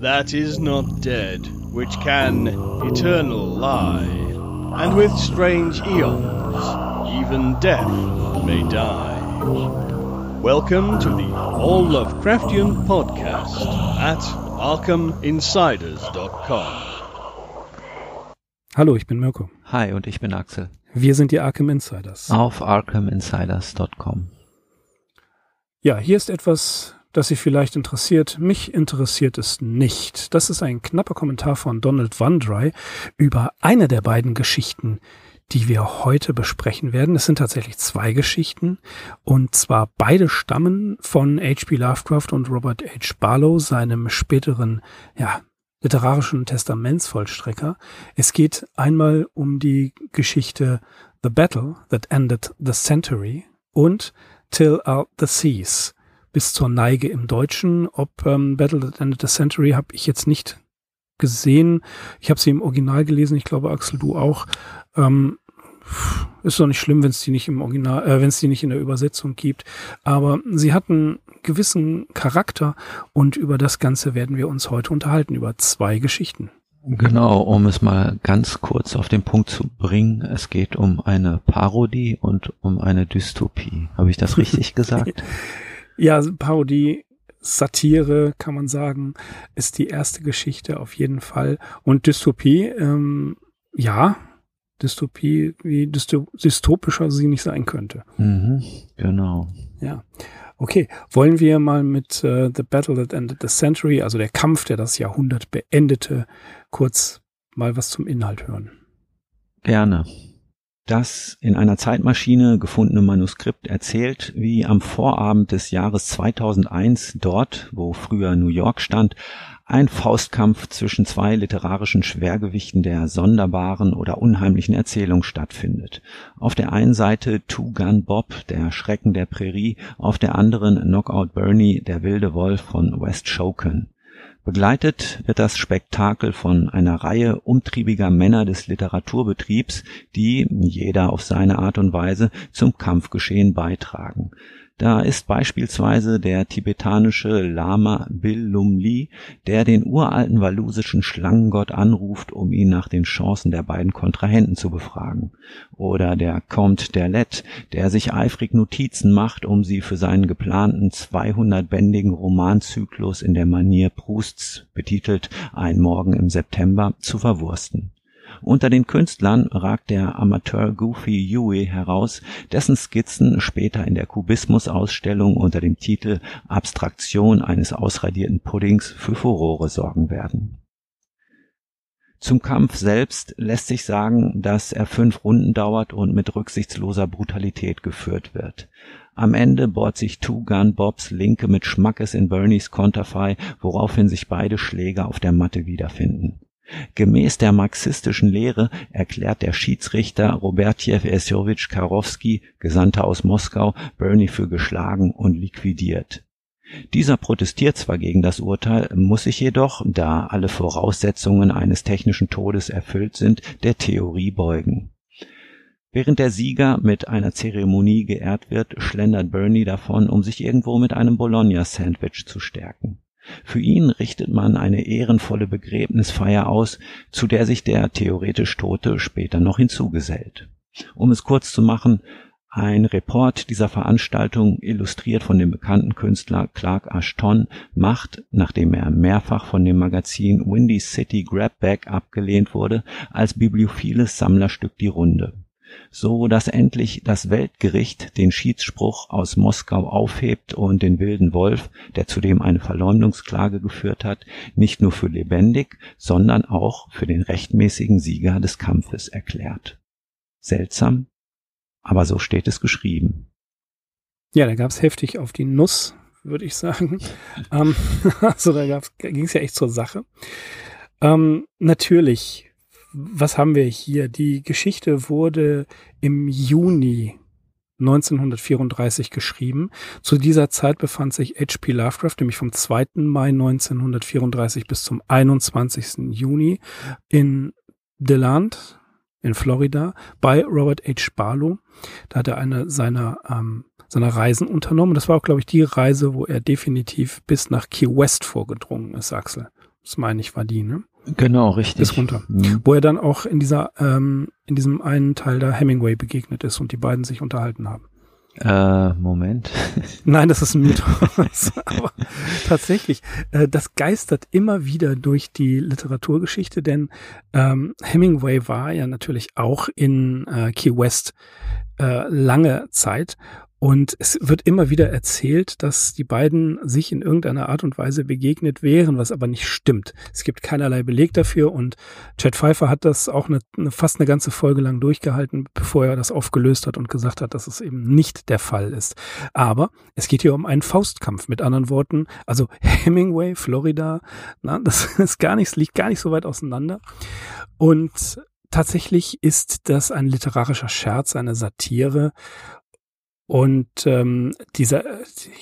that is not dead, which can eternal lie, and with strange eons, even death may die. Welcome to the All Lovecraftian Podcast at ArkhamInsiders.com. Hallo, ich bin Mirko. Hi, und ich bin Axel. Wir sind die Arkham Insiders. Auf ArkhamInsiders.com. Ja, hier ist etwas, das Sie vielleicht interessiert. Mich interessiert es nicht. Das ist ein knapper Kommentar von Donald Wandry über eine der beiden Geschichten, die wir heute besprechen werden. Es sind tatsächlich zwei Geschichten und zwar beide stammen von H.P. Lovecraft und Robert H. Barlow, seinem späteren, ja, literarischen Testamentsvollstrecker. Es geht einmal um die Geschichte The Battle That Ended the Century und Till Out the Seas bis zur Neige im Deutschen. Ob ähm, Battle at the End of the Century habe ich jetzt nicht gesehen. Ich habe sie im Original gelesen. Ich glaube, Axel, du auch. Ähm, ist doch nicht schlimm, wenn es die nicht im Original, äh, wenn es die nicht in der Übersetzung gibt. Aber sie hatten gewissen Charakter und über das Ganze werden wir uns heute unterhalten, über zwei Geschichten. Genau, um es mal ganz kurz auf den Punkt zu bringen, es geht um eine Parodie und um eine Dystopie. Habe ich das richtig gesagt? Ja, Parodie, Satire, kann man sagen, ist die erste Geschichte auf jeden Fall. Und Dystopie, ähm, ja, Dystopie, wie dystopischer sie nicht sein könnte. Mhm, genau. Ja. Okay, wollen wir mal mit äh, The Battle That Ended the Century, also der Kampf, der das Jahrhundert beendete, kurz mal was zum Inhalt hören? Gerne. Das in einer Zeitmaschine gefundene Manuskript erzählt, wie am Vorabend des Jahres 2001 dort, wo früher New York stand, ein Faustkampf zwischen zwei literarischen Schwergewichten der sonderbaren oder unheimlichen Erzählung stattfindet. Auf der einen Seite Two Gun Bob, der Schrecken der Prärie, auf der anderen Knockout Bernie, der wilde Wolf von West Shoken. Begleitet wird das Spektakel von einer Reihe umtriebiger Männer des Literaturbetriebs, die, jeder auf seine Art und Weise, zum Kampfgeschehen beitragen. Da ist beispielsweise der tibetanische Lama Bil-Lumli, der den uralten walusischen Schlangengott anruft, um ihn nach den Chancen der beiden Kontrahenten zu befragen. Oder der Comte d'Erlet, der sich eifrig Notizen macht, um sie für seinen geplanten 200-bändigen Romanzyklus in der Manier Prousts, betitelt Ein Morgen im September, zu verwursten. Unter den Künstlern ragt der Amateur Goofy Huey heraus, dessen Skizzen später in der Kubismus-Ausstellung unter dem Titel Abstraktion eines ausradierten Puddings für Furore sorgen werden. Zum Kampf selbst lässt sich sagen, dass er fünf Runden dauert und mit rücksichtsloser Brutalität geführt wird. Am Ende bohrt sich Two Gun Bobs Linke mit Schmackes in Bernies Konterfei, woraufhin sich beide Schläger auf der Matte wiederfinden. Gemäß der marxistischen Lehre erklärt der Schiedsrichter Robertjew Essjowitsch Karowski, Gesandter aus Moskau, Bernie für geschlagen und liquidiert. Dieser protestiert zwar gegen das Urteil, muss sich jedoch, da alle Voraussetzungen eines technischen Todes erfüllt sind, der Theorie beugen. Während der Sieger mit einer Zeremonie geehrt wird, schlendert Bernie davon, um sich irgendwo mit einem Bologna-Sandwich zu stärken. Für ihn richtet man eine ehrenvolle Begräbnisfeier aus, zu der sich der theoretisch Tote später noch hinzugesellt. Um es kurz zu machen, ein Report dieser Veranstaltung, illustriert von dem bekannten Künstler Clark Ashton, macht, nachdem er mehrfach von dem Magazin Windy City Grabback abgelehnt wurde, als bibliophiles Sammlerstück die Runde so dass endlich das Weltgericht den Schiedsspruch aus Moskau aufhebt und den wilden Wolf, der zudem eine Verleumdungsklage geführt hat, nicht nur für lebendig, sondern auch für den rechtmäßigen Sieger des Kampfes erklärt. Seltsam, aber so steht es geschrieben. Ja, da gab's heftig auf die Nuss, würde ich sagen. ähm, also da ging es ja echt zur Sache. Ähm, natürlich was haben wir hier? Die Geschichte wurde im Juni 1934 geschrieben. Zu dieser Zeit befand sich H.P. Lovecraft, nämlich vom 2. Mai 1934 bis zum 21. Juni in DeLand in Florida bei Robert H. Barlow. Da hat er eine seiner, ähm, seiner Reisen unternommen. Das war auch, glaube ich, die Reise, wo er definitiv bis nach Key West vorgedrungen ist, Axel. das meine ich, war die, ne? Genau, richtig. Bis runter. Mhm. Wo er dann auch in dieser, ähm, in diesem einen Teil da Hemingway begegnet ist und die beiden sich unterhalten haben. Äh, Moment. Nein, das ist ein Mythos. Aber tatsächlich, äh, das geistert immer wieder durch die Literaturgeschichte, denn ähm, Hemingway war ja natürlich auch in äh, Key West äh, lange Zeit und es wird immer wieder erzählt, dass die beiden sich in irgendeiner Art und Weise begegnet wären, was aber nicht stimmt. Es gibt keinerlei Beleg dafür und Chad Pfeiffer hat das auch eine, eine, fast eine ganze Folge lang durchgehalten, bevor er das aufgelöst hat und gesagt hat, dass es eben nicht der Fall ist. Aber es geht hier um einen Faustkampf, mit anderen Worten. Also Hemingway, Florida, na, das ist gar nichts, liegt gar nicht so weit auseinander. Und tatsächlich ist das ein literarischer Scherz, eine Satire und ähm, dieser,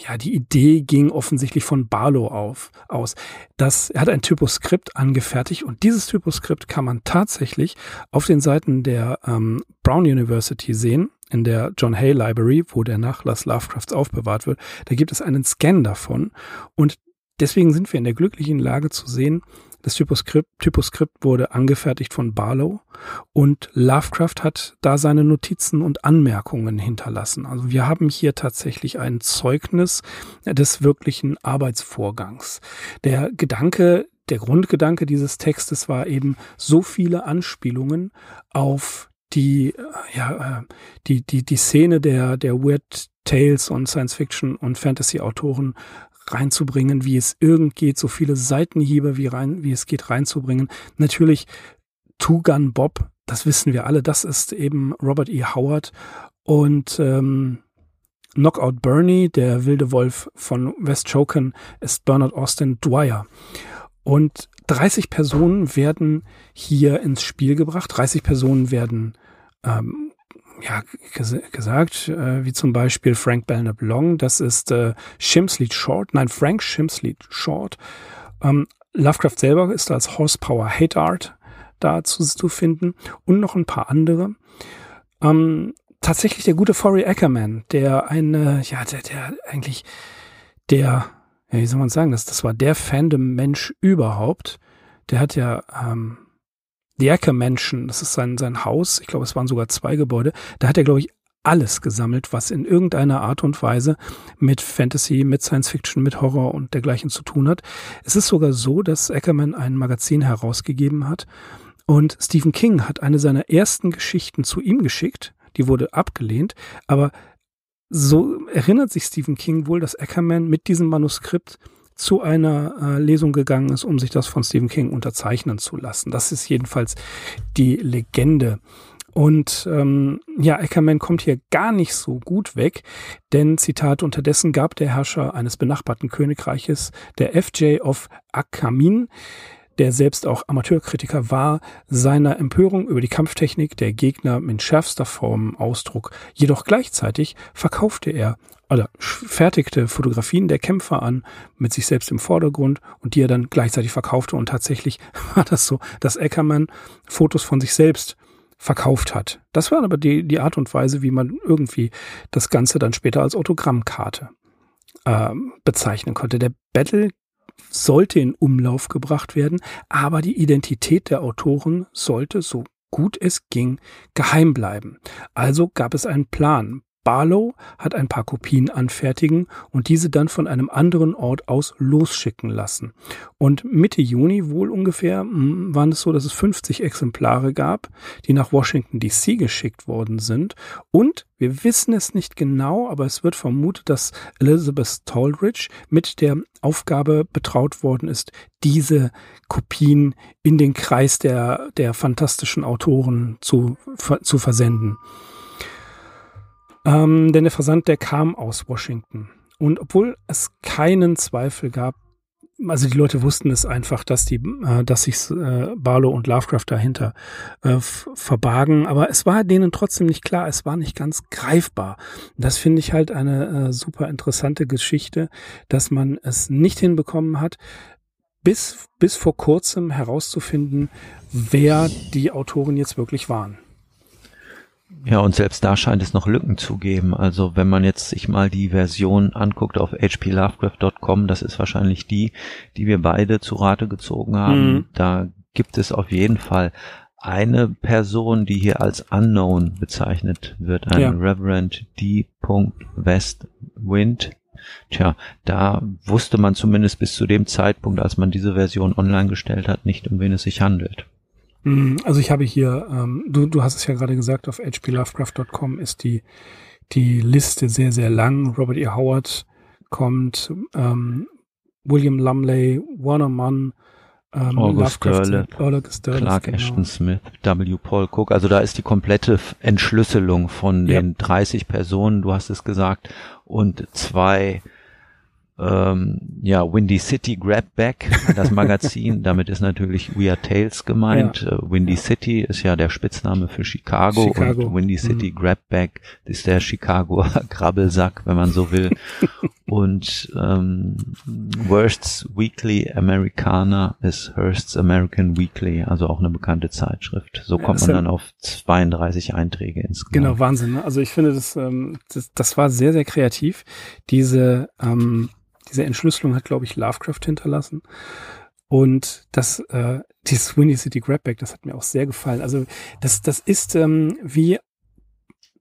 ja, die Idee ging offensichtlich von Barlow auf, aus. Das, er hat ein Typoskript angefertigt und dieses Typoskript kann man tatsächlich auf den Seiten der ähm, Brown University sehen, in der John Hay Library, wo der Nachlass Lovecrafts aufbewahrt wird. Da gibt es einen Scan davon und deswegen sind wir in der glücklichen Lage zu sehen, das Typoskript, Typoskript wurde angefertigt von Barlow und Lovecraft hat da seine Notizen und Anmerkungen hinterlassen. Also wir haben hier tatsächlich ein Zeugnis des wirklichen Arbeitsvorgangs. Der Gedanke, der Grundgedanke dieses Textes war eben so viele Anspielungen auf die, ja, äh, die, die, die Szene der, der Weird Tales und Science Fiction und Fantasy Autoren reinzubringen, wie es irgend geht, so viele Seitenhiebe wie rein, wie es geht reinzubringen. Natürlich Two Gun Bob, das wissen wir alle, das ist eben Robert E. Howard und ähm, Knockout Bernie, der wilde Wolf von West Choken, ist Bernard Austin Dwyer. Und 30 Personen werden hier ins Spiel gebracht. 30 Personen werden ähm, ja, ges gesagt, äh, wie zum Beispiel Frank Belknap Long, das ist äh, Shimsleet Short, nein, Frank Shimsleet Short. Ähm, Lovecraft selber ist als Horsepower Hate Art dazu zu finden und noch ein paar andere. Ähm, tatsächlich der gute Forey Ackerman, der eine, ja, der, der eigentlich der, ja, wie soll man sagen, das, das war der Fandom-Mensch überhaupt. Der hat ja ähm, The Acker Mansion, das ist sein, sein Haus, ich glaube, es waren sogar zwei Gebäude, da hat er, glaube ich, alles gesammelt, was in irgendeiner Art und Weise mit Fantasy, mit Science Fiction, mit Horror und dergleichen zu tun hat. Es ist sogar so, dass Ackerman ein Magazin herausgegeben hat und Stephen King hat eine seiner ersten Geschichten zu ihm geschickt. Die wurde abgelehnt, aber so erinnert sich Stephen King wohl, dass Ackerman mit diesem Manuskript zu einer äh, Lesung gegangen ist, um sich das von Stephen King unterzeichnen zu lassen. Das ist jedenfalls die Legende. Und ähm, ja, Ackerman kommt hier gar nicht so gut weg, denn Zitat, unterdessen gab der Herrscher eines benachbarten Königreiches, der FJ of Akamin, der selbst auch Amateurkritiker war, seiner Empörung über die Kampftechnik der Gegner mit schärfster Form Ausdruck. Jedoch gleichzeitig verkaufte er oder fertigte Fotografien der Kämpfer an mit sich selbst im Vordergrund und die er dann gleichzeitig verkaufte. Und tatsächlich war das so, dass Eckermann Fotos von sich selbst verkauft hat. Das war aber die, die Art und Weise, wie man irgendwie das Ganze dann später als Autogrammkarte äh, bezeichnen konnte. Der Battle sollte in Umlauf gebracht werden, aber die Identität der Autoren sollte, so gut es ging, geheim bleiben. Also gab es einen Plan. Barlow hat ein paar Kopien anfertigen und diese dann von einem anderen Ort aus losschicken lassen. Und Mitte Juni wohl ungefähr hm, waren es so, dass es 50 Exemplare gab, die nach Washington DC geschickt worden sind. Und wir wissen es nicht genau, aber es wird vermutet, dass Elizabeth Tolridge mit der Aufgabe betraut worden ist, diese Kopien in den Kreis der, der fantastischen Autoren zu, zu versenden. Ähm, denn der Versand, der kam aus Washington. Und obwohl es keinen Zweifel gab, also die Leute wussten es einfach, dass die, äh, dass sich äh, Barlow und Lovecraft dahinter äh, verbargen, aber es war denen trotzdem nicht klar, es war nicht ganz greifbar. Das finde ich halt eine äh, super interessante Geschichte, dass man es nicht hinbekommen hat, bis bis vor kurzem herauszufinden, wer die Autoren jetzt wirklich waren. Ja, und selbst da scheint es noch Lücken zu geben. Also wenn man jetzt sich mal die Version anguckt auf hplovecraft.com, das ist wahrscheinlich die, die wir beide zu Rate gezogen haben. Mhm. Da gibt es auf jeden Fall eine Person, die hier als Unknown bezeichnet wird, ein ja. Reverend D. Westwind. Tja, da wusste man zumindest bis zu dem Zeitpunkt, als man diese Version online gestellt hat, nicht, um wen es sich handelt. Mhm, also ich habe hier, ähm, du, du hast es ja gerade gesagt, auf hplovecraft.com ist die, die Liste sehr, sehr lang. Robert E. Howard kommt, ähm, William Lumley, Warner Mann, ähm, August Derleth, Clark genau. Ashton Smith, W. Paul Cook. Also da ist die komplette Entschlüsselung von den ja. 30 Personen, du hast es gesagt, und zwei ähm, ja, Windy City Grab Back, das Magazin. Damit ist natürlich We Are Tales gemeint. Ja. Äh, Windy City ist ja der Spitzname für Chicago, Chicago. und Windy City mhm. Grab Back ist der Chicago Grabbelsack, wenn man so will. und ähm, Worst's Weekly Americana ist Hearst's American Weekly, also auch eine bekannte Zeitschrift. So kommt ja, man dann auf 32 Einträge insgesamt. Genau, Wahnsinn. Ne? Also ich finde, das, ähm, das, das war sehr, sehr kreativ. Diese ähm, diese Entschlüsselung hat, glaube ich, Lovecraft hinterlassen. Und das, äh, dieses Windy City Grabback, das hat mir auch sehr gefallen. Also das, das ist ähm, wie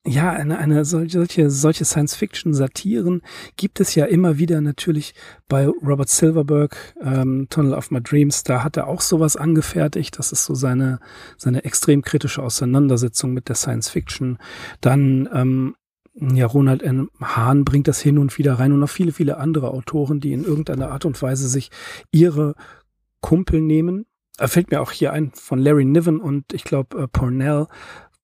ja, eine, eine solche, solche Science-Fiction-Satiren gibt es ja immer wieder natürlich bei Robert Silverberg, ähm, Tunnel of My Dreams, da hat er auch sowas angefertigt. Das ist so seine, seine extrem kritische Auseinandersetzung mit der Science-Fiction. Dann ähm, ja, Ronald N. Hahn bringt das hin und wieder rein und noch viele, viele andere Autoren, die in irgendeiner Art und Weise sich ihre Kumpel nehmen. Er fällt mir auch hier ein von Larry Niven und ich glaube äh, Pornell,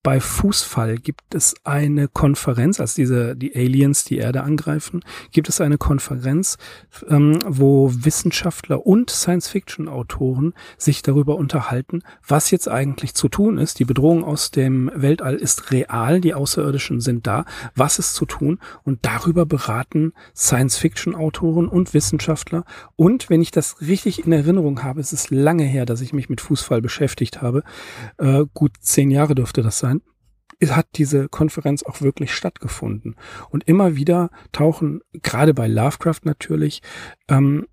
bei Fußfall gibt es eine Konferenz, als diese die Aliens die Erde angreifen, gibt es eine Konferenz, ähm, wo Wissenschaftler und Science-Fiction-Autoren sich darüber unterhalten, was jetzt eigentlich zu tun ist. Die Bedrohung aus dem Weltall ist real, die Außerirdischen sind da. Was ist zu tun? Und darüber beraten Science-Fiction-Autoren und Wissenschaftler. Und wenn ich das richtig in Erinnerung habe, es ist lange her, dass ich mich mit Fußfall beschäftigt habe. Äh, gut zehn Jahre dürfte das sein hat diese Konferenz auch wirklich stattgefunden. Und immer wieder tauchen, gerade bei Lovecraft natürlich, ähm,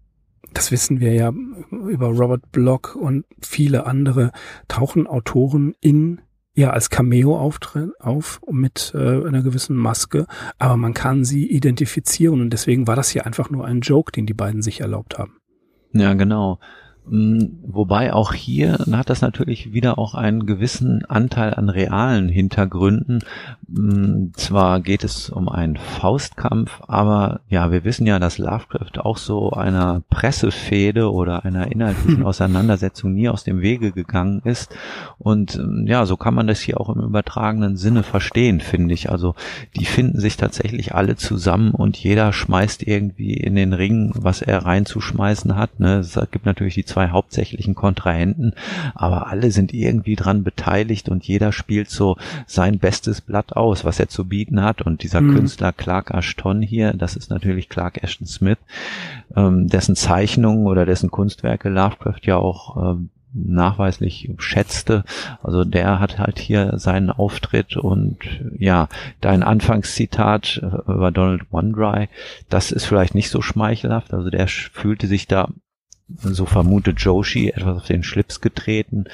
das wissen wir ja über Robert Block und viele andere, tauchen Autoren in ja als Cameo auftreten auf mit äh, einer gewissen Maske, aber man kann sie identifizieren und deswegen war das hier einfach nur ein Joke, den die beiden sich erlaubt haben. Ja, genau. Mm, wobei auch hier hat das natürlich wieder auch einen gewissen Anteil an realen Hintergründen. Mm, zwar geht es um einen Faustkampf, aber ja, wir wissen ja, dass Lovecraft auch so einer Pressefehde oder einer inhaltlichen Auseinandersetzung nie aus dem Wege gegangen ist. Und mm, ja, so kann man das hier auch im übertragenen Sinne verstehen, finde ich. Also die finden sich tatsächlich alle zusammen und jeder schmeißt irgendwie in den Ring, was er reinzuschmeißen hat. Ne? Es gibt natürlich die zwei hauptsächlichen Kontrahenten, aber alle sind irgendwie dran beteiligt und jeder spielt so sein bestes Blatt aus, was er zu bieten hat. Und dieser mhm. Künstler Clark Ashton hier, das ist natürlich Clark Ashton Smith, ähm, dessen Zeichnungen oder dessen Kunstwerke Lovecraft ja auch ähm, nachweislich schätzte. Also der hat halt hier seinen Auftritt und ja, dein Anfangszitat äh, über Donald Wandry, das ist vielleicht nicht so schmeichelhaft. Also der fühlte sich da so vermutet Joshi, etwas auf den Schlips getreten.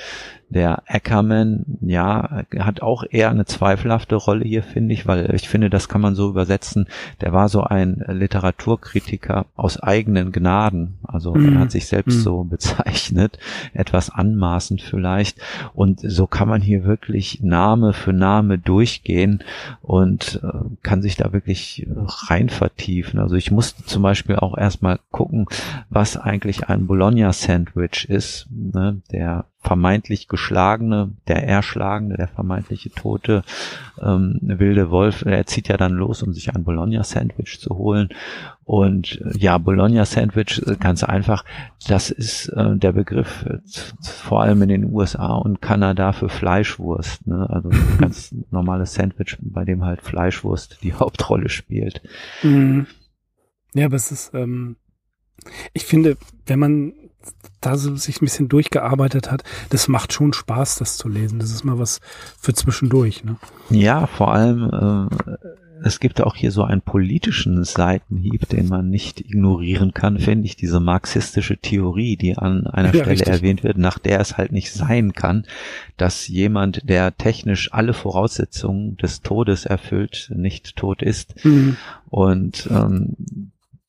Der Ackerman, ja, hat auch eher eine zweifelhafte Rolle hier, finde ich, weil ich finde, das kann man so übersetzen. Der war so ein Literaturkritiker aus eigenen Gnaden. Also mm. er hat sich selbst mm. so bezeichnet, etwas anmaßend vielleicht. Und so kann man hier wirklich Name für Name durchgehen und äh, kann sich da wirklich rein vertiefen. Also ich musste zum Beispiel auch erstmal gucken, was eigentlich ein Bologna-Sandwich ist. Ne? Der vermeintlich geschlagene, der erschlagene, der vermeintliche tote ähm, wilde Wolf, er zieht ja dann los, um sich ein Bologna-Sandwich zu holen. Und äh, ja, Bologna-Sandwich, äh, ganz einfach, das ist äh, der Begriff äh, vor allem in den USA und Kanada für Fleischwurst. Ne? Also ein ganz normales Sandwich, bei dem halt Fleischwurst die Hauptrolle spielt. Mhm. Ja, aber es ist, ähm, ich finde, wenn man da so sich ein bisschen durchgearbeitet hat, das macht schon Spaß, das zu lesen. Das ist mal was für zwischendurch. Ne? Ja, vor allem äh, es gibt auch hier so einen politischen Seitenhieb, den man nicht ignorieren kann, finde ich, diese marxistische Theorie, die an einer ja, Stelle richtig. erwähnt wird, nach der es halt nicht sein kann, dass jemand, der technisch alle Voraussetzungen des Todes erfüllt, nicht tot ist. Mhm. Und ähm,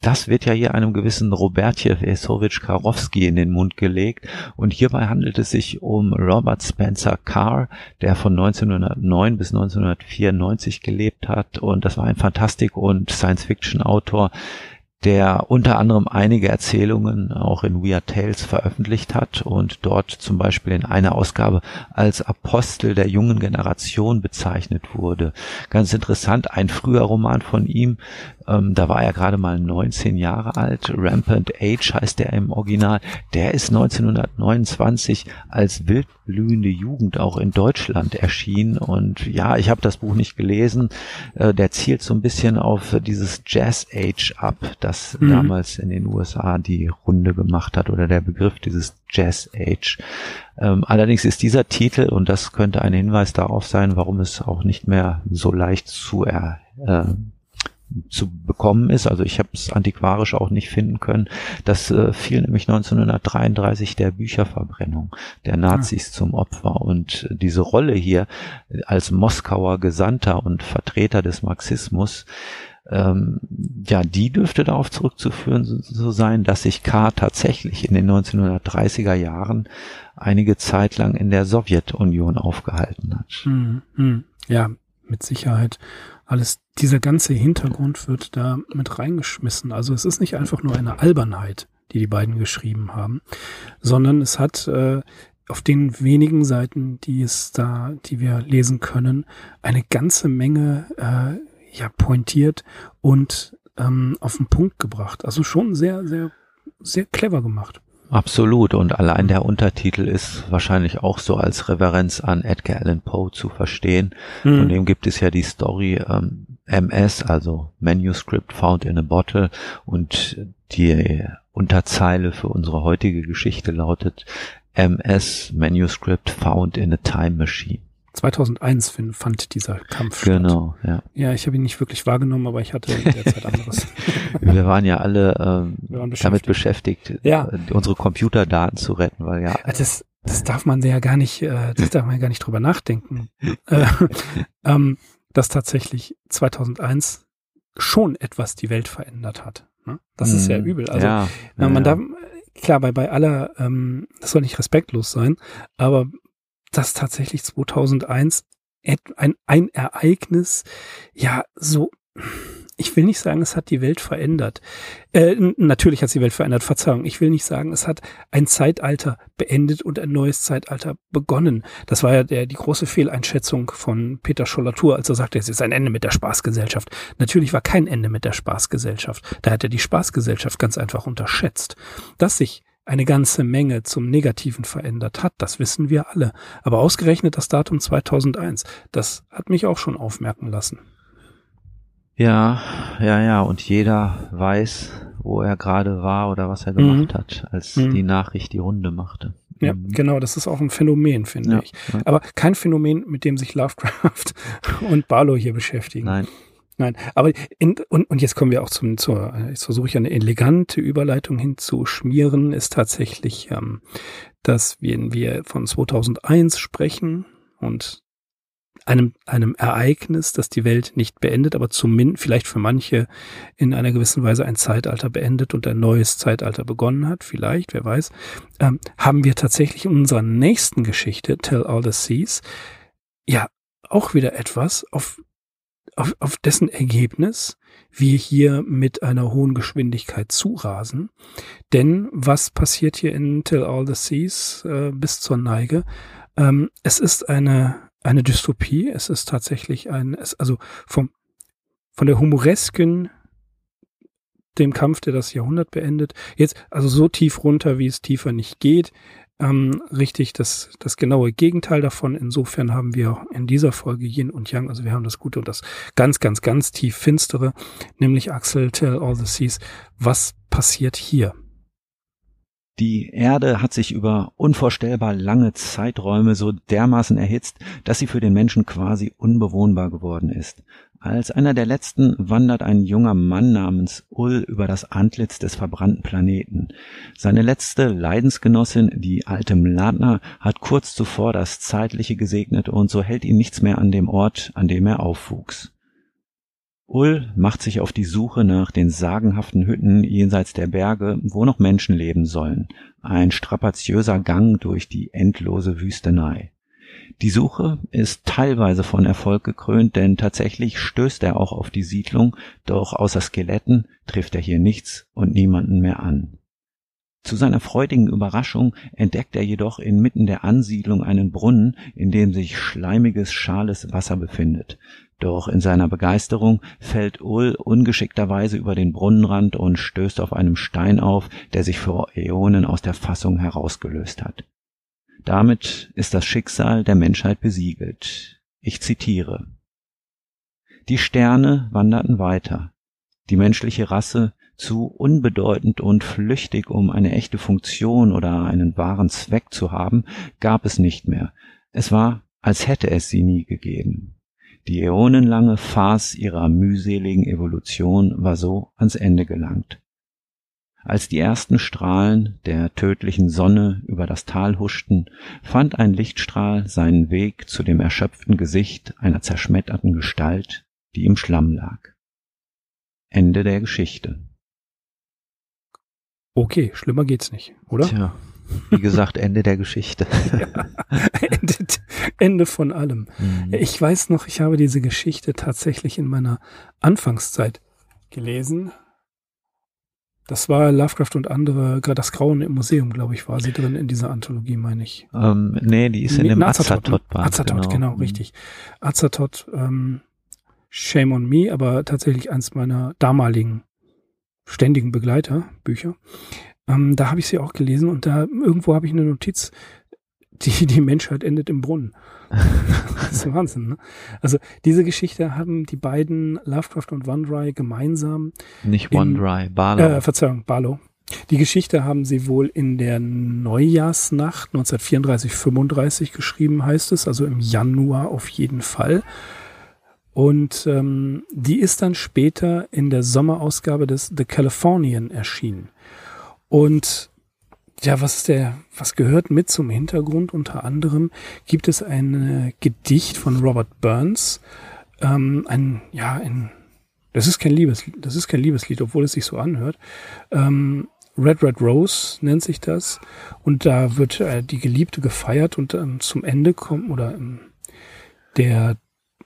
das wird ja hier einem gewissen Robertje Esowitsch Karowski in den Mund gelegt. Und hierbei handelt es sich um Robert Spencer Carr, der von 1909 bis 1994 gelebt hat. Und das war ein Fantastik- und Science-Fiction-Autor, der unter anderem einige Erzählungen auch in Weird Tales veröffentlicht hat und dort zum Beispiel in einer Ausgabe als Apostel der jungen Generation bezeichnet wurde. Ganz interessant, ein früher Roman von ihm, ähm, da war er gerade mal 19 Jahre alt, Rampant Age heißt er im Original, der ist 1929 als wildblühende Jugend auch in Deutschland erschienen und ja, ich habe das Buch nicht gelesen, äh, der zielt so ein bisschen auf dieses Jazz Age ab, das mhm. damals in den USA die Runde gemacht hat oder der Begriff dieses Jazz Age. Ähm, allerdings ist dieser Titel, und das könnte ein Hinweis darauf sein, warum es auch nicht mehr so leicht zu er, äh, zu bekommen ist. Also ich habe es antiquarisch auch nicht finden können. Das äh, fiel nämlich 1933 der Bücherverbrennung der Nazis ja. zum Opfer. Und diese Rolle hier als Moskauer Gesandter und Vertreter des Marxismus ähm, ja, die dürfte darauf zurückzuführen so, so sein, dass sich K. tatsächlich in den 1930er Jahren einige Zeit lang in der Sowjetunion aufgehalten hat. Hm, hm. Ja, mit Sicherheit. Alles, dieser ganze Hintergrund wird da mit reingeschmissen. Also es ist nicht einfach nur eine Albernheit, die die beiden geschrieben haben, sondern es hat äh, auf den wenigen Seiten, die es da, die wir lesen können, eine ganze Menge äh, ja pointiert und ähm, auf den Punkt gebracht. Also schon sehr, sehr, sehr clever gemacht. Absolut. Und allein der Untertitel ist wahrscheinlich auch so als Reverenz an Edgar Allan Poe zu verstehen. Mhm. Von dem gibt es ja die Story ähm, MS, also Manuscript Found in a Bottle. Und die Unterzeile für unsere heutige Geschichte lautet MS Manuscript Found in a Time Machine. 2001 find, fand dieser Kampf genau, statt. Genau, ja. Ja, ich habe ihn nicht wirklich wahrgenommen, aber ich hatte derzeit anderes. Wir waren ja alle ähm, beschäftigt. damit beschäftigt, ja. Äh, unsere Computerdaten zu retten, weil ja. Das, das darf man ja gar nicht, äh, das darf man ja gar nicht drüber nachdenken, äh, ähm, dass tatsächlich 2001 schon etwas die Welt verändert hat. Ne? Das ist ja mhm. übel. Also ja, ja, man ja. darf, klar, bei, bei aller, ähm, das soll nicht respektlos sein, aber dass tatsächlich 2001 ein, ein Ereignis, ja, so, ich will nicht sagen, es hat die Welt verändert. Äh, natürlich hat es die Welt verändert, Verzeihung. Ich will nicht sagen, es hat ein Zeitalter beendet und ein neues Zeitalter begonnen. Das war ja der, die große Fehleinschätzung von Peter Schollatur, als er sagte, es ist ein Ende mit der Spaßgesellschaft. Natürlich war kein Ende mit der Spaßgesellschaft. Da hat er die Spaßgesellschaft ganz einfach unterschätzt. Dass sich eine ganze Menge zum Negativen verändert hat, das wissen wir alle. Aber ausgerechnet das Datum 2001, das hat mich auch schon aufmerken lassen. Ja, ja, ja, und jeder weiß, wo er gerade war oder was er gemacht mhm. hat, als mhm. die Nachricht die Runde machte. Ja, mhm. genau, das ist auch ein Phänomen, finde ja, ich. Ja. Aber kein Phänomen, mit dem sich Lovecraft und Barlow hier beschäftigen. Nein. Nein, aber in, und, und jetzt kommen wir auch zum, zur, jetzt versuche ich eine elegante Überleitung hinzuschmieren, ist tatsächlich, ähm, dass wenn wir von 2001 sprechen und einem, einem Ereignis, das die Welt nicht beendet, aber zumindest vielleicht für manche in einer gewissen Weise ein Zeitalter beendet und ein neues Zeitalter begonnen hat, vielleicht, wer weiß, ähm, haben wir tatsächlich in unserer nächsten Geschichte, Tell All the Seas, ja, auch wieder etwas, auf auf, auf dessen Ergebnis wir hier mit einer hohen Geschwindigkeit zurasen. Denn was passiert hier in Till All the Seas äh, bis zur Neige? Ähm, es ist eine, eine Dystopie. Es ist tatsächlich ein, es, also vom, von der humoresken dem Kampf, der das Jahrhundert beendet. Jetzt also so tief runter, wie es tiefer nicht geht ähm, richtig das, das genaue Gegenteil davon. Insofern haben wir in dieser Folge Yin und Yang, also wir haben das Gute und das ganz, ganz, ganz tief Finstere, nämlich Axel Tell All the Seas. Was passiert hier? Die Erde hat sich über unvorstellbar lange Zeiträume so dermaßen erhitzt, dass sie für den Menschen quasi unbewohnbar geworden ist. Als einer der letzten wandert ein junger Mann namens Ull über das Antlitz des verbrannten Planeten. Seine letzte Leidensgenossin, die alte Mladner, hat kurz zuvor das Zeitliche gesegnet und so hält ihn nichts mehr an dem Ort, an dem er aufwuchs. Ull macht sich auf die Suche nach den sagenhaften Hütten jenseits der Berge, wo noch Menschen leben sollen. Ein strapaziöser Gang durch die endlose Wüstenei. Die Suche ist teilweise von Erfolg gekrönt, denn tatsächlich stößt er auch auf die Siedlung, doch außer Skeletten trifft er hier nichts und niemanden mehr an. Zu seiner freudigen Überraschung entdeckt er jedoch inmitten der Ansiedlung einen Brunnen, in dem sich schleimiges, schales Wasser befindet. Doch in seiner Begeisterung fällt Ull ungeschickterweise über den Brunnenrand und stößt auf einem Stein auf, der sich vor Äonen aus der Fassung herausgelöst hat. Damit ist das Schicksal der Menschheit besiegelt. Ich zitiere. Die Sterne wanderten weiter. Die menschliche Rasse, zu unbedeutend und flüchtig, um eine echte Funktion oder einen wahren Zweck zu haben, gab es nicht mehr. Es war, als hätte es sie nie gegeben. Die äonenlange Farce ihrer mühseligen Evolution war so ans Ende gelangt. Als die ersten Strahlen der tödlichen Sonne über das Tal huschten, fand ein Lichtstrahl seinen Weg zu dem erschöpften Gesicht einer zerschmetterten Gestalt, die im Schlamm lag. Ende der Geschichte. Okay, schlimmer geht's nicht, oder? Tja, wie gesagt, Ende der Geschichte. ja, Ende, Ende von allem. Mhm. Ich weiß noch, ich habe diese Geschichte tatsächlich in meiner Anfangszeit gelesen. Das war Lovecraft und andere, gerade das Grauen im Museum, glaube ich, war sie drin in dieser Anthologie, meine ich. Ähm, nee, die ist in dem Azathoth-Band. Azathoth, genau, genau mhm. richtig. Azathoth, ähm, Shame on Me, aber tatsächlich eins meiner damaligen ständigen Begleiter, Bücher. Ähm, da habe ich sie auch gelesen und da irgendwo habe ich eine Notiz, die, die Menschheit endet im Brunnen. das ist Wahnsinn, ne? Also diese Geschichte haben die beiden Lovecraft und Wandry gemeinsam. Nicht Wandry, Barlow. Äh, Verzeihung, Barlow. Die Geschichte haben sie wohl in der Neujahrsnacht 1934-35 geschrieben, heißt es, also im Januar auf jeden Fall. Und ähm, die ist dann später in der Sommerausgabe des The Californian erschienen. Und ja, was der, was gehört mit zum Hintergrund? Unter anderem gibt es ein Gedicht von Robert Burns, ähm, ein, ja, ein, das ist kein Liebeslied, das ist kein Liebeslied, obwohl es sich so anhört. Ähm, Red Red Rose nennt sich das. Und da wird äh, die Geliebte gefeiert und dann zum Ende kommt, oder im, der,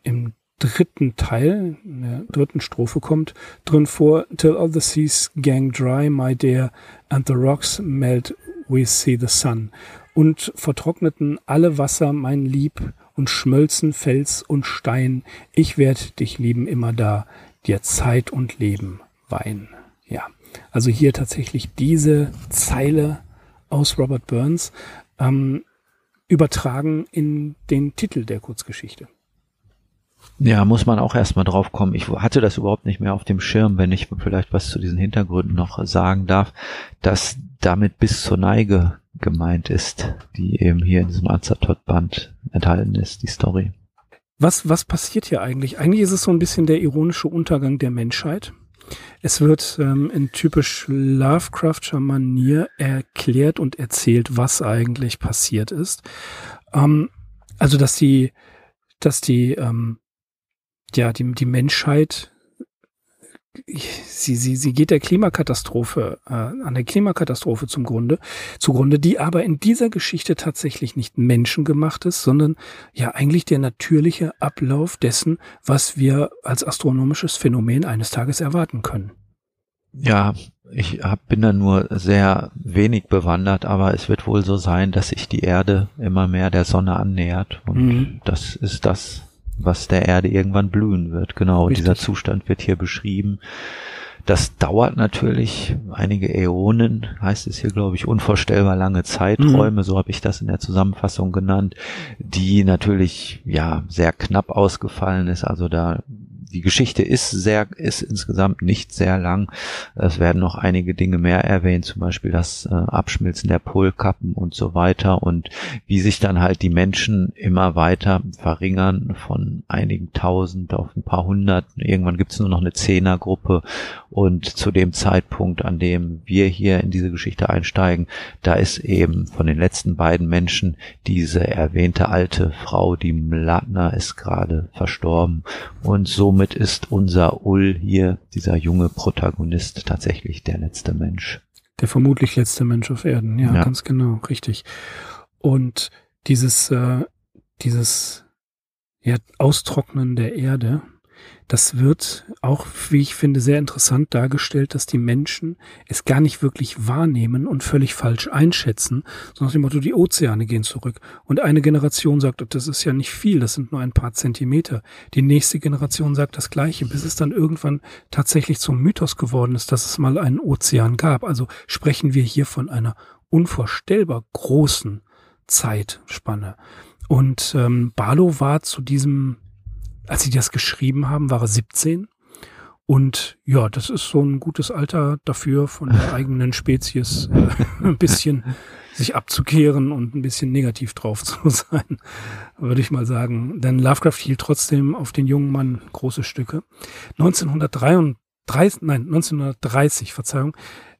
im dritten Teil, in der dritten Strophe kommt drin vor, Till all the seas gang dry, my dear, and the rocks melt, we see the sun. Und vertrockneten alle Wasser, mein Lieb, und schmölzen Fels und Stein. Ich werd dich lieben immer da, dir Zeit und Leben weihen. Ja, also hier tatsächlich diese Zeile aus Robert Burns ähm, übertragen in den Titel der Kurzgeschichte. Ja, muss man auch erstmal drauf kommen. Ich hatte das überhaupt nicht mehr auf dem Schirm, wenn ich vielleicht was zu diesen Hintergründen noch sagen darf, dass damit bis zur Neige gemeint ist, die eben hier in diesem Azathoth-Band enthalten ist, die Story. Was, was passiert hier eigentlich? Eigentlich ist es so ein bisschen der ironische Untergang der Menschheit. Es wird ähm, in typisch Lovecraftscher Manier erklärt und erzählt, was eigentlich passiert ist. Ähm, also, dass die, dass die ähm, ja, die, die Menschheit, sie, sie, sie geht der Klimakatastrophe, äh, an der Klimakatastrophe zum Grunde, zugrunde, die aber in dieser Geschichte tatsächlich nicht menschengemacht ist, sondern ja eigentlich der natürliche Ablauf dessen, was wir als astronomisches Phänomen eines Tages erwarten können. Ja, ich hab, bin da nur sehr wenig bewandert, aber es wird wohl so sein, dass sich die Erde immer mehr der Sonne annähert und mhm. das ist das, was der Erde irgendwann blühen wird. Genau, Richtig. dieser Zustand wird hier beschrieben. Das dauert natürlich einige Äonen, heißt es hier, glaube ich, unvorstellbar lange Zeiträume, mhm. so habe ich das in der Zusammenfassung genannt, die natürlich ja sehr knapp ausgefallen ist. Also da die Geschichte ist sehr, ist insgesamt nicht sehr lang. Es werden noch einige Dinge mehr erwähnt, zum Beispiel das äh, Abschmilzen der Polkappen und so weiter und wie sich dann halt die Menschen immer weiter verringern von einigen tausend auf ein paar hundert. Irgendwann gibt es nur noch eine Zehnergruppe und zu dem Zeitpunkt, an dem wir hier in diese Geschichte einsteigen, da ist eben von den letzten beiden Menschen diese erwähnte alte Frau, die Mladner, ist gerade verstorben und somit ist unser Ull hier, dieser junge Protagonist, tatsächlich der letzte Mensch. Der vermutlich letzte Mensch auf Erden, ja, ja. ganz genau, richtig. Und dieses, äh, dieses ja, Austrocknen der Erde, das wird auch, wie ich finde, sehr interessant dargestellt, dass die Menschen es gar nicht wirklich wahrnehmen und völlig falsch einschätzen, sondern nach dem Motto, die Ozeane gehen zurück. Und eine Generation sagt, das ist ja nicht viel, das sind nur ein paar Zentimeter. Die nächste Generation sagt das Gleiche, bis es dann irgendwann tatsächlich zum Mythos geworden ist, dass es mal einen Ozean gab. Also sprechen wir hier von einer unvorstellbar großen Zeitspanne. Und ähm, Barlow war zu diesem als sie das geschrieben haben, war er 17. Und ja, das ist so ein gutes Alter dafür, von der eigenen Spezies äh, ein bisschen sich abzukehren und ein bisschen negativ drauf zu sein, würde ich mal sagen. Denn Lovecraft hielt trotzdem auf den jungen Mann große Stücke. 1933, nein, 1930, Verzeihung,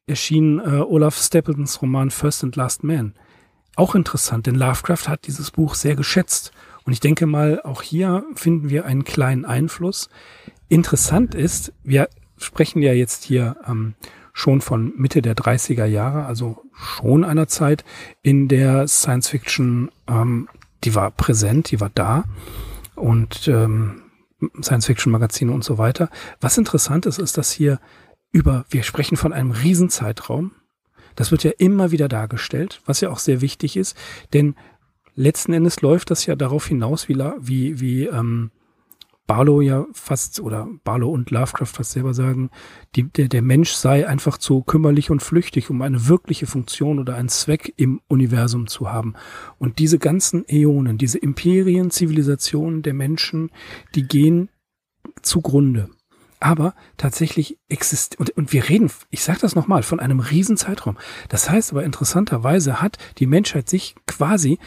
erschien äh, Olaf Stapletons Roman First and Last Man. Auch interessant, denn Lovecraft hat dieses Buch sehr geschätzt und ich denke mal, auch hier finden wir einen kleinen Einfluss. Interessant ist, wir sprechen ja jetzt hier ähm, schon von Mitte der 30er Jahre, also schon einer Zeit, in der Science Fiction, ähm, die war präsent, die war da und ähm, Science-Fiction-Magazine und so weiter. Was interessant ist, ist, dass hier über, wir sprechen von einem Riesenzeitraum. Das wird ja immer wieder dargestellt, was ja auch sehr wichtig ist, denn letzten Endes läuft das ja darauf hinaus, wie, wie, wie ähm, Barlow ja fast, oder Barlow und Lovecraft fast selber sagen, die, der, der Mensch sei einfach zu kümmerlich und flüchtig, um eine wirkliche Funktion oder einen Zweck im Universum zu haben. Und diese ganzen Äonen, diese Imperien, Zivilisationen der Menschen, die gehen zugrunde. Aber tatsächlich existiert, und, und wir reden, ich sage das nochmal, von einem Riesenzeitraum. Das heißt aber interessanterweise hat die Menschheit sich quasi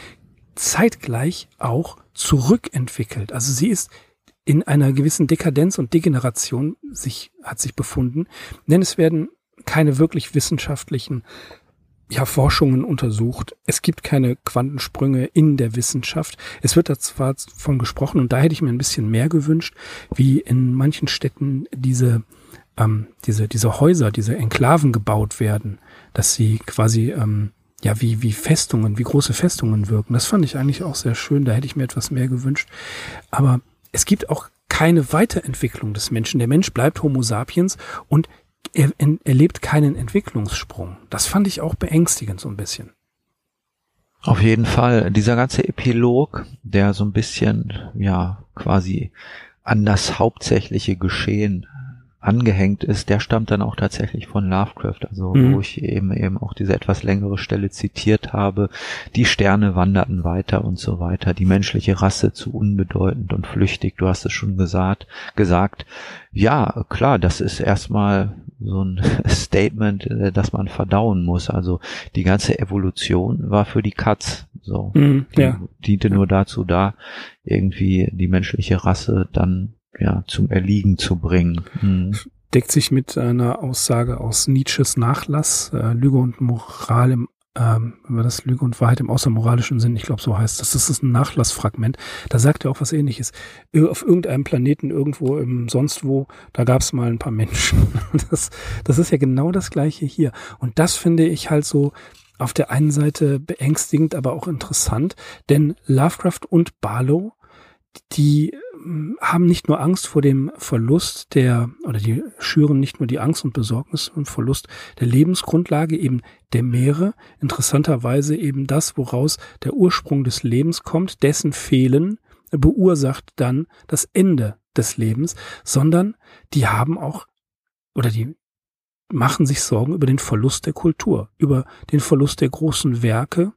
zeitgleich auch zurückentwickelt. Also sie ist in einer gewissen Dekadenz und Degeneration sich, hat sich befunden, denn es werden keine wirklich wissenschaftlichen ja, Forschungen untersucht. Es gibt keine Quantensprünge in der Wissenschaft. Es wird da zwar von gesprochen und da hätte ich mir ein bisschen mehr gewünscht, wie in manchen Städten diese, ähm, diese, diese Häuser, diese Enklaven gebaut werden, dass sie quasi ähm, ja, wie, wie Festungen, wie große Festungen wirken. Das fand ich eigentlich auch sehr schön. Da hätte ich mir etwas mehr gewünscht. Aber es gibt auch keine Weiterentwicklung des Menschen. Der Mensch bleibt Homo sapiens und er erlebt keinen Entwicklungssprung. Das fand ich auch beängstigend so ein bisschen. Auf jeden Fall. Dieser ganze Epilog, der so ein bisschen, ja, quasi an das hauptsächliche Geschehen angehängt ist, der stammt dann auch tatsächlich von Lovecraft, also mhm. wo ich eben eben auch diese etwas längere Stelle zitiert habe. Die Sterne wanderten weiter und so weiter, die menschliche Rasse zu unbedeutend und flüchtig, du hast es schon gesagt, gesagt. Ja, klar, das ist erstmal so ein Statement, äh, das man verdauen muss. Also die ganze Evolution war für die Katz. So, mhm, die ja. diente nur dazu da, irgendwie die menschliche Rasse dann ja, zum Erliegen zu bringen. Mhm. Deckt sich mit einer Aussage aus Nietzsches Nachlass, äh, Lüge und Moral im ähm, wir das Lüge und Wahrheit im außermoralischen Sinn, ich glaube, so heißt das. Das ist ein Nachlassfragment. Da sagt er auch was ähnliches. Auf irgendeinem Planeten, irgendwo im sonst wo, da gab es mal ein paar Menschen. Das, das ist ja genau das gleiche hier. Und das finde ich halt so auf der einen Seite beängstigend, aber auch interessant, denn Lovecraft und Barlow, die haben nicht nur Angst vor dem Verlust der, oder die schüren nicht nur die Angst und Besorgnis und Verlust der Lebensgrundlage eben der Meere, interessanterweise eben das, woraus der Ursprung des Lebens kommt, dessen Fehlen beursacht dann das Ende des Lebens, sondern die haben auch, oder die machen sich Sorgen über den Verlust der Kultur, über den Verlust der großen Werke,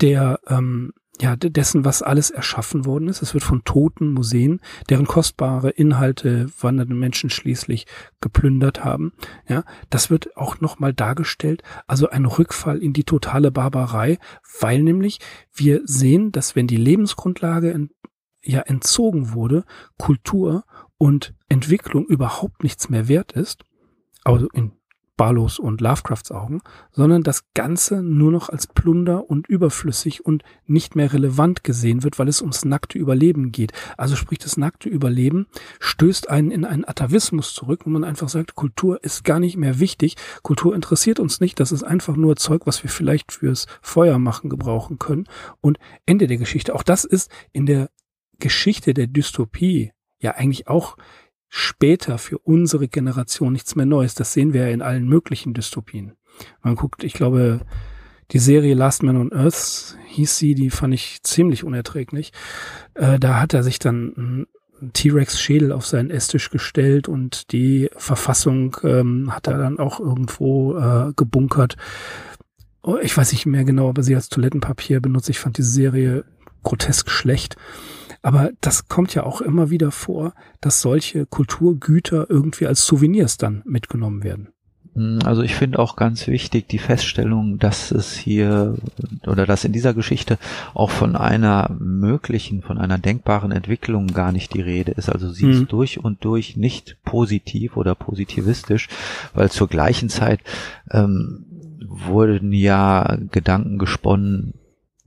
der ähm, ja, dessen, was alles erschaffen worden ist. Es wird von toten Museen, deren kostbare Inhalte wandernde Menschen schließlich geplündert haben. Ja, das wird auch nochmal dargestellt. Also ein Rückfall in die totale Barbarei, weil nämlich wir sehen, dass wenn die Lebensgrundlage in, ja entzogen wurde, Kultur und Entwicklung überhaupt nichts mehr wert ist, also in Barlows und Lovecrafts Augen, sondern das Ganze nur noch als Plunder und überflüssig und nicht mehr relevant gesehen wird, weil es ums nackte Überleben geht. Also sprich, das nackte Überleben stößt einen in einen Atavismus zurück, wo man einfach sagt, Kultur ist gar nicht mehr wichtig, Kultur interessiert uns nicht, das ist einfach nur Zeug, was wir vielleicht fürs Feuer machen gebrauchen können und Ende der Geschichte. Auch das ist in der Geschichte der Dystopie ja eigentlich auch später für unsere Generation nichts mehr Neues. Das sehen wir ja in allen möglichen Dystopien. Man guckt, ich glaube, die Serie Last Man on Earth hieß sie, die fand ich ziemlich unerträglich. Äh, da hat er sich dann ein T-Rex-Schädel auf seinen Esstisch gestellt und die Verfassung ähm, hat er dann auch irgendwo äh, gebunkert. Oh, ich weiß nicht mehr genau, aber sie als Toilettenpapier benutzt. Ich fand die Serie grotesk schlecht. Aber das kommt ja auch immer wieder vor, dass solche Kulturgüter irgendwie als Souvenirs dann mitgenommen werden. Hm, also ich finde auch ganz wichtig die Feststellung, dass es hier oder dass in dieser Geschichte auch von einer möglichen, von einer denkbaren Entwicklung gar nicht die Rede ist. Also sie mhm. ist durch und durch nicht positiv oder positivistisch, weil zur gleichen Zeit ähm, wurden ja Gedanken gesponnen,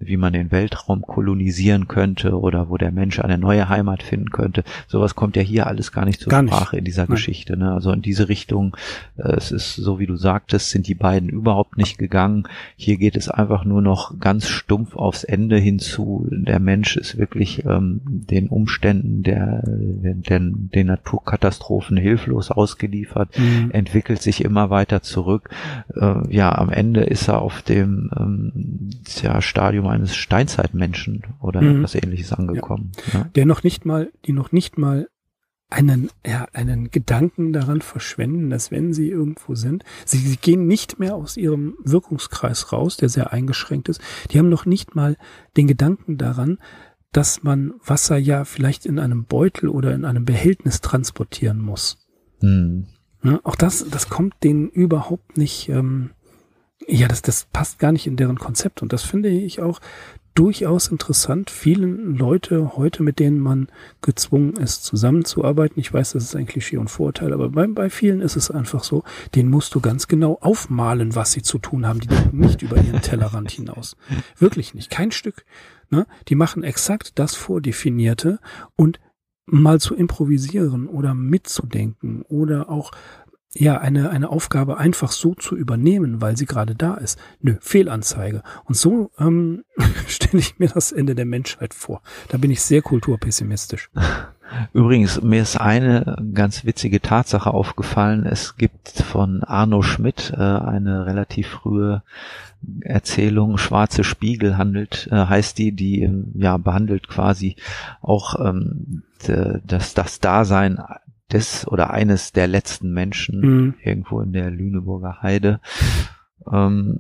wie man den Weltraum kolonisieren könnte oder wo der Mensch eine neue Heimat finden könnte. Sowas kommt ja hier alles gar nicht zur gar Sprache nicht. in dieser Nein. Geschichte. Ne? Also in diese Richtung, äh, es ist so wie du sagtest, sind die beiden überhaupt nicht gegangen. Hier geht es einfach nur noch ganz stumpf aufs Ende hinzu. Der Mensch ist wirklich ähm, den Umständen der, der, den Naturkatastrophen hilflos ausgeliefert, mhm. entwickelt sich immer weiter zurück. Äh, ja, am Ende ist er auf dem ähm, ja, Stadium eines Steinzeitmenschen oder mhm. etwas ähnliches angekommen. Ja. Ja. Der noch nicht mal, die noch nicht mal einen, ja, einen Gedanken daran verschwenden, dass wenn sie irgendwo sind, sie, sie gehen nicht mehr aus ihrem Wirkungskreis raus, der sehr eingeschränkt ist. Die haben noch nicht mal den Gedanken daran, dass man Wasser ja vielleicht in einem Beutel oder in einem Behältnis transportieren muss. Mhm. Ja, auch das, das kommt denen überhaupt nicht, ähm, ja, das, das passt gar nicht in deren Konzept. Und das finde ich auch durchaus interessant. Vielen Leute heute, mit denen man gezwungen ist, zusammenzuarbeiten. Ich weiß, das ist ein Klischee und Vorteil, aber bei, bei vielen ist es einfach so, den musst du ganz genau aufmalen, was sie zu tun haben. Die denken nicht über ihren Tellerrand hinaus. Wirklich nicht. Kein Stück. Ne? Die machen exakt das Vordefinierte und mal zu improvisieren oder mitzudenken oder auch ja, eine, eine Aufgabe einfach so zu übernehmen, weil sie gerade da ist. Nö, Fehlanzeige. Und so ähm, stelle ich mir das Ende der Menschheit vor. Da bin ich sehr kulturpessimistisch. Übrigens, mir ist eine ganz witzige Tatsache aufgefallen. Es gibt von Arno Schmidt äh, eine relativ frühe Erzählung Schwarze Spiegel handelt, äh, heißt die, die ja behandelt quasi auch ähm, das, das Dasein des oder eines der letzten Menschen mhm. irgendwo in der Lüneburger Heide. Ähm,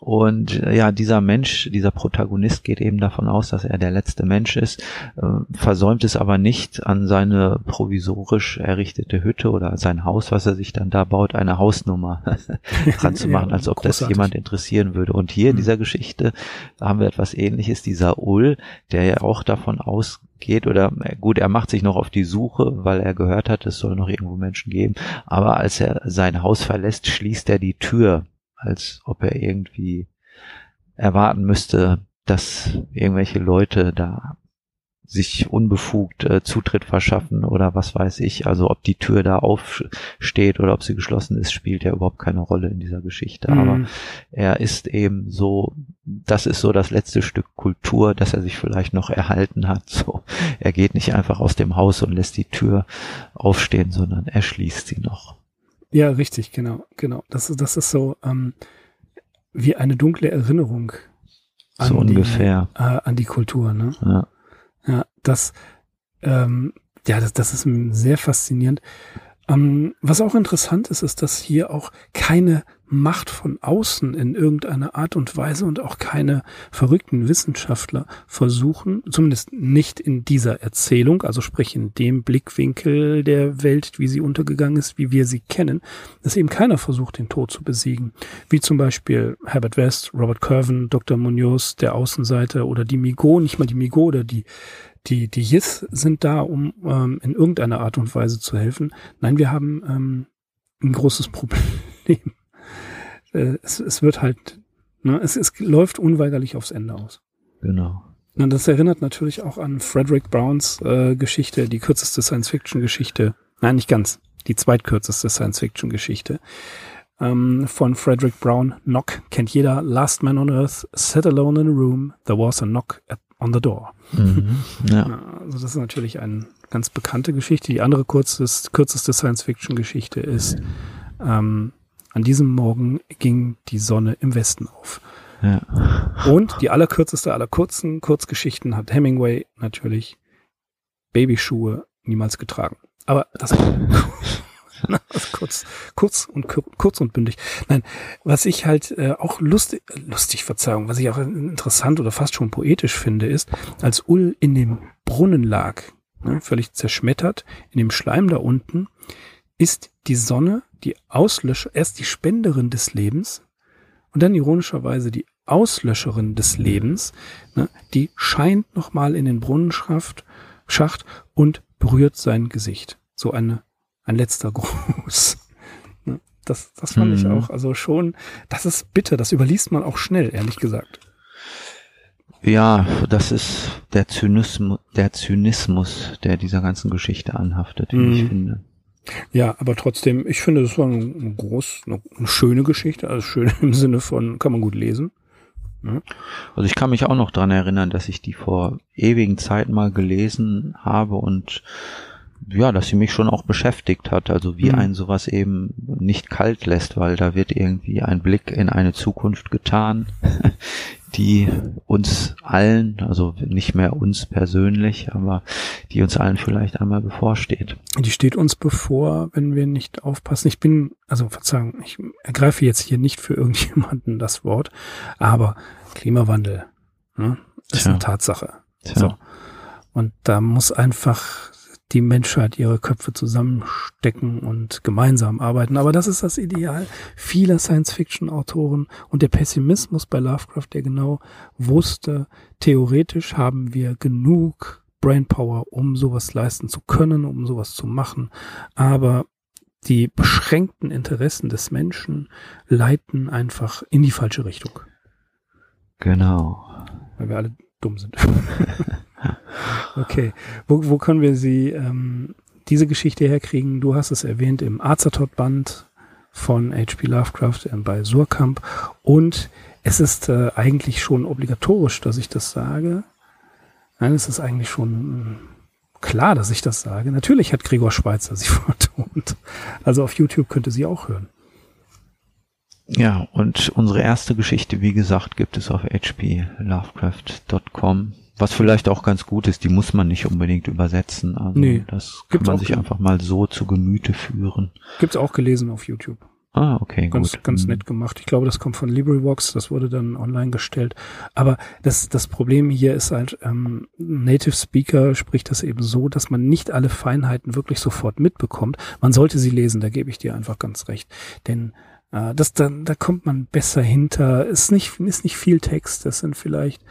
und äh, ja, dieser Mensch, dieser Protagonist geht eben davon aus, dass er der letzte Mensch ist, äh, versäumt es aber nicht, an seine provisorisch errichtete Hütte oder sein Haus, was er sich dann da baut, eine Hausnummer dran zu machen, ja, als ob großartig. das jemand interessieren würde. Und hier in mhm. dieser Geschichte haben wir etwas ähnliches, dieser Ull, der ja auch davon aus geht oder äh, gut, er macht sich noch auf die Suche, weil er gehört hat, es soll noch irgendwo Menschen geben. Aber als er sein Haus verlässt, schließt er die Tür, als ob er irgendwie erwarten müsste, dass irgendwelche Leute da sich unbefugt äh, Zutritt verschaffen oder was weiß ich. Also ob die Tür da aufsteht oder ob sie geschlossen ist, spielt ja überhaupt keine Rolle in dieser Geschichte. Mhm. Aber er ist eben so, das ist so das letzte Stück Kultur, das er sich vielleicht noch erhalten hat. So, er geht nicht einfach aus dem Haus und lässt die Tür aufstehen, sondern er schließt sie noch. Ja, richtig, genau, genau. Das ist, das ist so ähm, wie eine dunkle Erinnerung. so ungefähr. Die, äh, an die Kultur, ne? Ja. Ja, das, ähm, ja, das, das ist sehr faszinierend. Ähm, was auch interessant ist, ist, dass hier auch keine Macht von außen in irgendeiner Art und Weise und auch keine verrückten Wissenschaftler versuchen, zumindest nicht in dieser Erzählung, also sprich in dem Blickwinkel der Welt, wie sie untergegangen ist, wie wir sie kennen, dass eben keiner versucht, den Tod zu besiegen. Wie zum Beispiel Herbert West, Robert Curven, Dr. Munoz, der Außenseiter oder die Migo, nicht mal die Migo oder die die, die Yis sind da, um ähm, in irgendeiner Art und Weise zu helfen. Nein, wir haben ähm, ein großes Problem. Äh, es, es wird halt, ne, es, es läuft unweigerlich aufs Ende aus. Genau. Und das erinnert natürlich auch an Frederick Browns äh, Geschichte, die kürzeste Science-Fiction-Geschichte. Nein, nicht ganz. Die zweitkürzeste Science-Fiction-Geschichte ähm, von Frederick Brown. Knock kennt jeder. Last Man on Earth, sat alone in a room. There was a knock at on the Door. Mhm, ja. Also das ist natürlich eine ganz bekannte Geschichte. Die andere kurzes, kürzeste Science-Fiction-Geschichte ist, ähm, an diesem Morgen ging die Sonne im Westen auf. Ja. Und die allerkürzeste aller kurzen Kurzgeschichten hat Hemingway natürlich Babyschuhe niemals getragen. Aber das kurz, kurz und kurz und bündig. Nein, was ich halt äh, auch lustig, lustig, Verzeihung, was ich auch interessant oder fast schon poetisch finde, ist, als Ull in dem Brunnen lag, ne, völlig zerschmettert, in dem Schleim da unten, ist die Sonne die Auslöscher, erst die Spenderin des Lebens und dann ironischerweise die Auslöscherin des Lebens, ne, die scheint nochmal in den Brunnenschacht Schacht und berührt sein Gesicht. So eine ein letzter Gruß. Das, das fand mhm. ich auch. Also schon, das ist bitter, das überliest man auch schnell, ehrlich gesagt. Ja, das ist der Zynismus, der Zynismus, der dieser ganzen Geschichte anhaftet, wie mhm. ich finde. Ja, aber trotzdem, ich finde, das war eine, groß, eine, eine schöne Geschichte, also schön im Sinne von, kann man gut lesen. Ja. Also ich kann mich auch noch dran erinnern, dass ich die vor ewigen Zeiten mal gelesen habe und ja, dass sie mich schon auch beschäftigt hat, also wie mhm. ein sowas eben nicht kalt lässt, weil da wird irgendwie ein Blick in eine Zukunft getan, die uns allen, also nicht mehr uns persönlich, aber die uns allen vielleicht einmal bevorsteht. Die steht uns bevor, wenn wir nicht aufpassen. Ich bin, also Verzeihung, ich ergreife jetzt hier nicht für irgendjemanden das Wort, aber Klimawandel ne, ist Tja. eine Tatsache. Tja. So. Und da muss einfach die Menschheit ihre Köpfe zusammenstecken und gemeinsam arbeiten. Aber das ist das Ideal vieler Science-Fiction-Autoren und der Pessimismus bei Lovecraft, der genau wusste, theoretisch haben wir genug Brainpower, um sowas leisten zu können, um sowas zu machen. Aber die beschränkten Interessen des Menschen leiten einfach in die falsche Richtung. Genau. Weil wir alle dumm sind. okay. Wo, wo können wir sie ähm, diese Geschichte herkriegen? Du hast es erwähnt im Azathoth-Band von H.P. Lovecraft äh, bei Surkamp. Und es ist äh, eigentlich schon obligatorisch, dass ich das sage. Nein, es ist eigentlich schon hm, klar, dass ich das sage. Natürlich hat Gregor Schweitzer sie vertont. Also auf YouTube könnte sie auch hören. Ja, und unsere erste Geschichte, wie gesagt, gibt es auf hplovecraft.com. Was vielleicht auch ganz gut ist, die muss man nicht unbedingt übersetzen. Also nee, das kann man sich einfach mal so zu Gemüte führen. Gibt's auch gelesen auf YouTube. Ah, okay, ganz, gut. Ganz mhm. nett gemacht. Ich glaube, das kommt von LibriVox, das wurde dann online gestellt. Aber das, das Problem hier ist halt, ähm, Native Speaker spricht das eben so, dass man nicht alle Feinheiten wirklich sofort mitbekommt. Man sollte sie lesen, da gebe ich dir einfach ganz recht. Denn äh, das, da, da kommt man besser hinter. Ist nicht, ist nicht viel Text, das sind vielleicht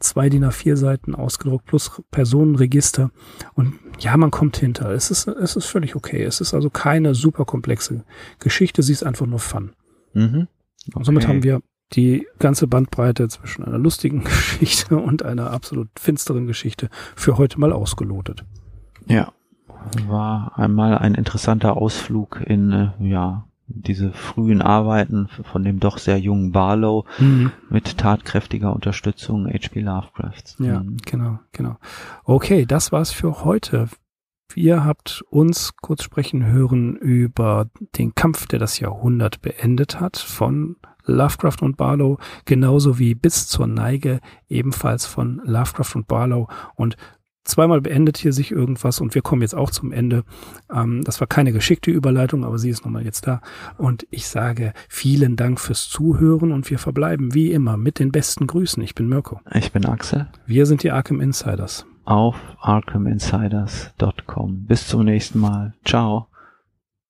zwei DIN A4 Seiten ausgedruckt plus Personenregister. Und ja, man kommt hinter. Es ist, es ist völlig okay. Es ist also keine super komplexe Geschichte. Sie ist einfach nur Fun. Mhm. Okay. Somit haben wir die ganze Bandbreite zwischen einer lustigen Geschichte und einer absolut finsteren Geschichte für heute mal ausgelotet. Ja, war einmal ein interessanter Ausflug in, äh, ja, diese frühen Arbeiten von dem doch sehr jungen Barlow mhm. mit tatkräftiger Unterstützung H.P. Lovecrafts. Ja, mhm. genau, genau. Okay, das war's für heute. Ihr habt uns kurz sprechen hören über den Kampf, der das Jahrhundert beendet hat, von Lovecraft und Barlow, genauso wie bis zur Neige, ebenfalls von Lovecraft und Barlow. Und zweimal beendet hier sich irgendwas und wir kommen jetzt auch zum Ende. Ähm, das war keine geschickte Überleitung, aber sie ist nochmal jetzt da. Und ich sage vielen Dank fürs Zuhören und wir verbleiben wie immer mit den besten Grüßen. Ich bin Mirko. Ich bin Axel. Wir sind die Arkham Insiders. Auf arkhaminsiders.com. Bis zum nächsten Mal. Ciao.